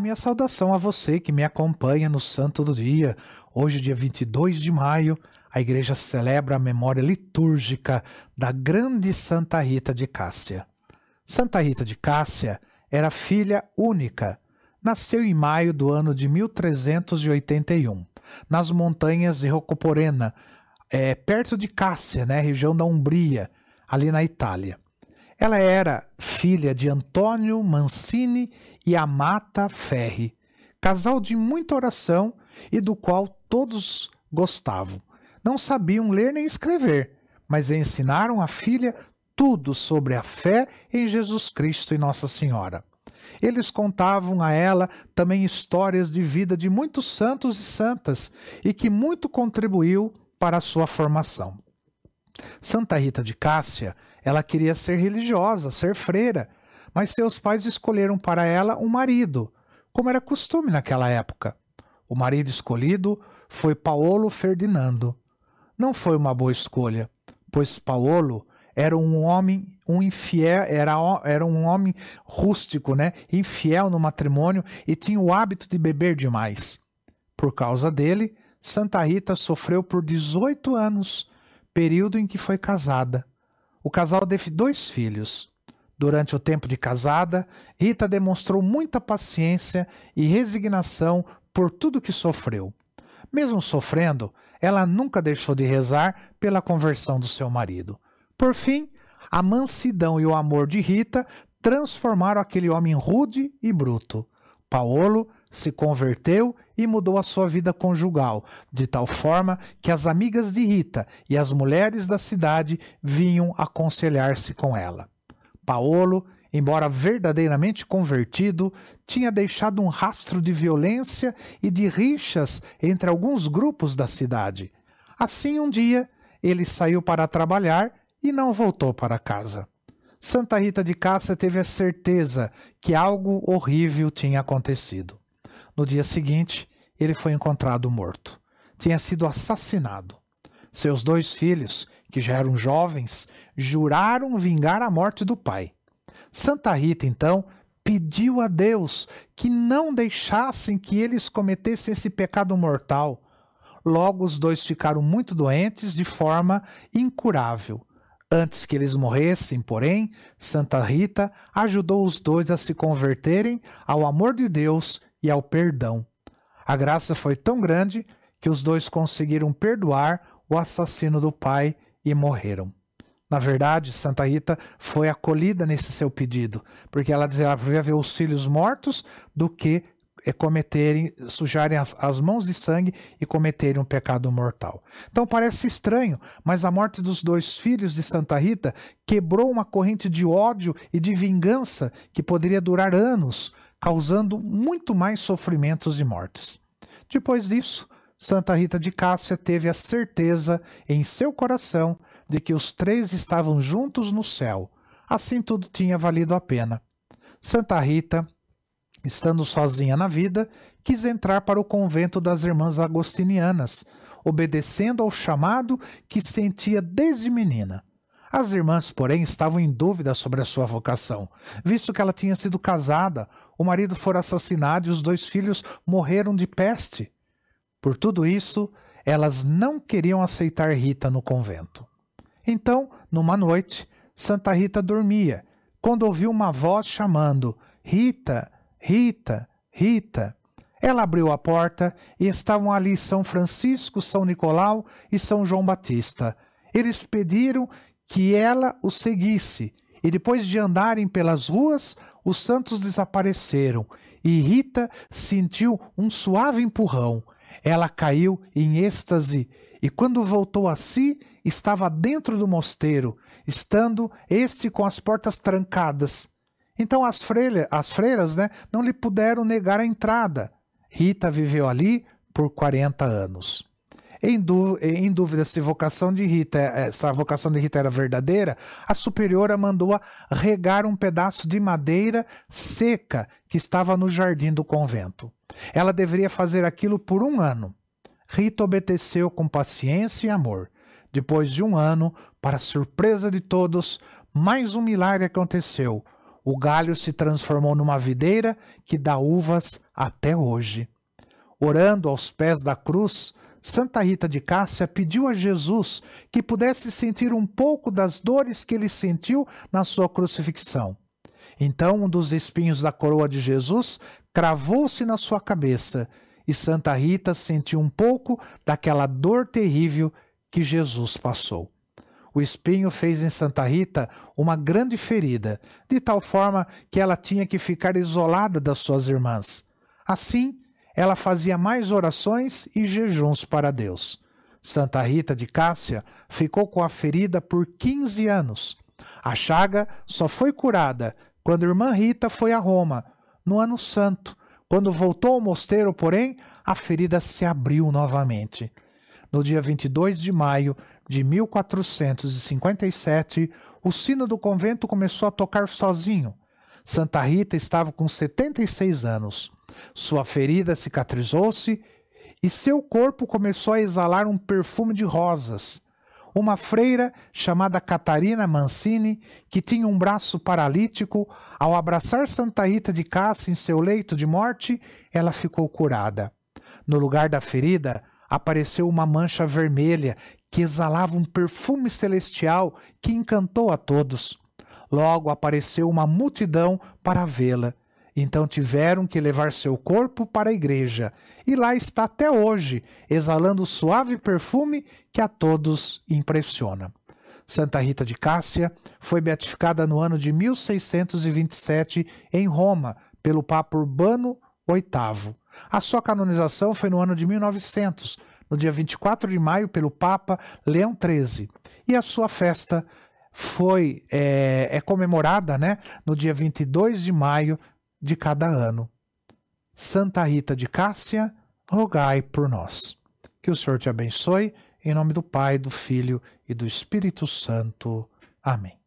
minha saudação a você que me acompanha no Santo do Dia. Hoje, dia 22 de maio, a igreja celebra a memória litúrgica da grande Santa Rita de Cássia. Santa Rita de Cássia era filha única. Nasceu em maio do ano de 1381, nas montanhas de Rocoporena, é, perto de Cássia, né, região da Umbria, ali na Itália. Ela era filha de Antônio Mancini e Amata Ferri, casal de muita oração e do qual todos gostavam. Não sabiam ler nem escrever, mas ensinaram a filha tudo sobre a fé em Jesus Cristo e Nossa Senhora. Eles contavam a ela também histórias de vida de muitos santos e santas e que muito contribuiu para a sua formação. Santa Rita de Cássia, ela queria ser religiosa, ser freira, mas seus pais escolheram para ela um marido, como era costume naquela época. O marido escolhido foi Paolo Ferdinando. Não foi uma boa escolha, pois Paolo era um homem, um infiel, era, era um homem rústico, né? Infiel no matrimônio e tinha o hábito de beber demais. Por causa dele, Santa Rita sofreu por 18 anos, período em que foi casada. O casal teve dois filhos. Durante o tempo de casada, Rita demonstrou muita paciência e resignação por tudo que sofreu. Mesmo sofrendo, ela nunca deixou de rezar pela conversão do seu marido. Por fim, a mansidão e o amor de Rita transformaram aquele homem rude e bruto. Paulo se converteu e mudou a sua vida conjugal, de tal forma que as amigas de Rita e as mulheres da cidade vinham aconselhar-se com ela. Paolo, embora verdadeiramente convertido, tinha deixado um rastro de violência e de rixas entre alguns grupos da cidade. Assim, um dia, ele saiu para trabalhar e não voltou para casa. Santa Rita de Cássia teve a certeza que algo horrível tinha acontecido. No dia seguinte, ele foi encontrado morto. Tinha sido assassinado. Seus dois filhos, que já eram jovens, juraram vingar a morte do pai. Santa Rita, então, pediu a Deus que não deixassem que eles cometessem esse pecado mortal. Logo, os dois ficaram muito doentes de forma incurável. Antes que eles morressem, porém, Santa Rita ajudou os dois a se converterem ao amor de Deus e ao perdão. A graça foi tão grande que os dois conseguiram perdoar o assassino do pai e morreram. Na verdade, Santa Rita foi acolhida nesse seu pedido, porque ela dizia que ver os filhos mortos do que eh, cometerem, sujarem as, as, mãos de sangue e cometerem um pecado mortal. Então parece estranho, mas a morte dos dois filhos de Santa Rita quebrou uma corrente de ódio e de vingança que poderia durar anos, causando muito mais sofrimentos e mortes. Depois disso, Santa Rita de Cássia teve a certeza em seu coração de que os três estavam juntos no céu. Assim tudo tinha valido a pena. Santa Rita, estando sozinha na vida, quis entrar para o convento das Irmãs Agostinianas, obedecendo ao chamado que sentia desde menina. As irmãs, porém, estavam em dúvida sobre a sua vocação, visto que ela tinha sido casada, o marido fora assassinado e os dois filhos morreram de peste. Por tudo isso, elas não queriam aceitar Rita no convento. Então, numa noite, Santa Rita dormia, quando ouviu uma voz chamando: Rita, Rita, Rita. Ela abriu a porta e estavam ali São Francisco, São Nicolau e São João Batista. Eles pediram que ela os seguisse, e depois de andarem pelas ruas, os santos desapareceram, e Rita sentiu um suave empurrão. Ela caiu em êxtase e, quando voltou a si, estava dentro do mosteiro, estando este com as portas trancadas. Então as, freira, as freiras né, não lhe puderam negar a entrada. Rita viveu ali por 40 anos. Em, em, dúvida se vocação de Rita, se a vocação de Rita era verdadeira, a superiora mandou a regar um pedaço de madeira seca que estava no jardim do convento. Ela deveria fazer aquilo por um ano. Rita obedeceu com paciência e amor. Depois de um ano, para surpresa de todos, mais um milagre aconteceu. O galho se transformou numa videira que dá uvas até hoje. Orando aos pés da cruz, Santa Rita de Cássia pediu a Jesus que pudesse sentir um pouco das dores que ele sentiu na sua crucifixão. Então, um dos espinhos da coroa de Jesus cravou-se na sua cabeça e Santa Rita sentiu um pouco daquela dor terrível que Jesus passou. O espinho fez em Santa Rita uma grande ferida, de tal forma que ela tinha que ficar isolada das suas irmãs. Assim, ela fazia mais orações e jejuns para Deus. Santa Rita de Cássia ficou com a ferida por 15 anos. A chaga só foi curada quando irmã Rita foi a Roma, no ano santo. Quando voltou ao mosteiro, porém, a ferida se abriu novamente. No dia 22 de maio de 1457, o sino do convento começou a tocar sozinho. Santa Rita estava com 76 anos. Sua ferida cicatrizou-se e seu corpo começou a exalar um perfume de rosas. Uma freira chamada Catarina Mancini, que tinha um braço paralítico, ao abraçar Santa Rita de Cássia em seu leito de morte, ela ficou curada. No lugar da ferida, apareceu uma mancha vermelha que exalava um perfume celestial que encantou a todos. Logo apareceu uma multidão para vê-la. Então tiveram que levar seu corpo para a igreja, e lá está até hoje, exalando o suave perfume que a todos impressiona. Santa Rita de Cássia foi beatificada no ano de 1627 em Roma pelo Papa Urbano VIII. A sua canonização foi no ano de 1900, no dia 24 de maio, pelo Papa Leão XIII. E a sua festa foi é, é comemorada né, no dia 22 de maio de cada ano. Santa Rita de Cássia, rogai por nós. Que o Senhor te abençoe, em nome do Pai, do Filho e do Espírito Santo. Amém.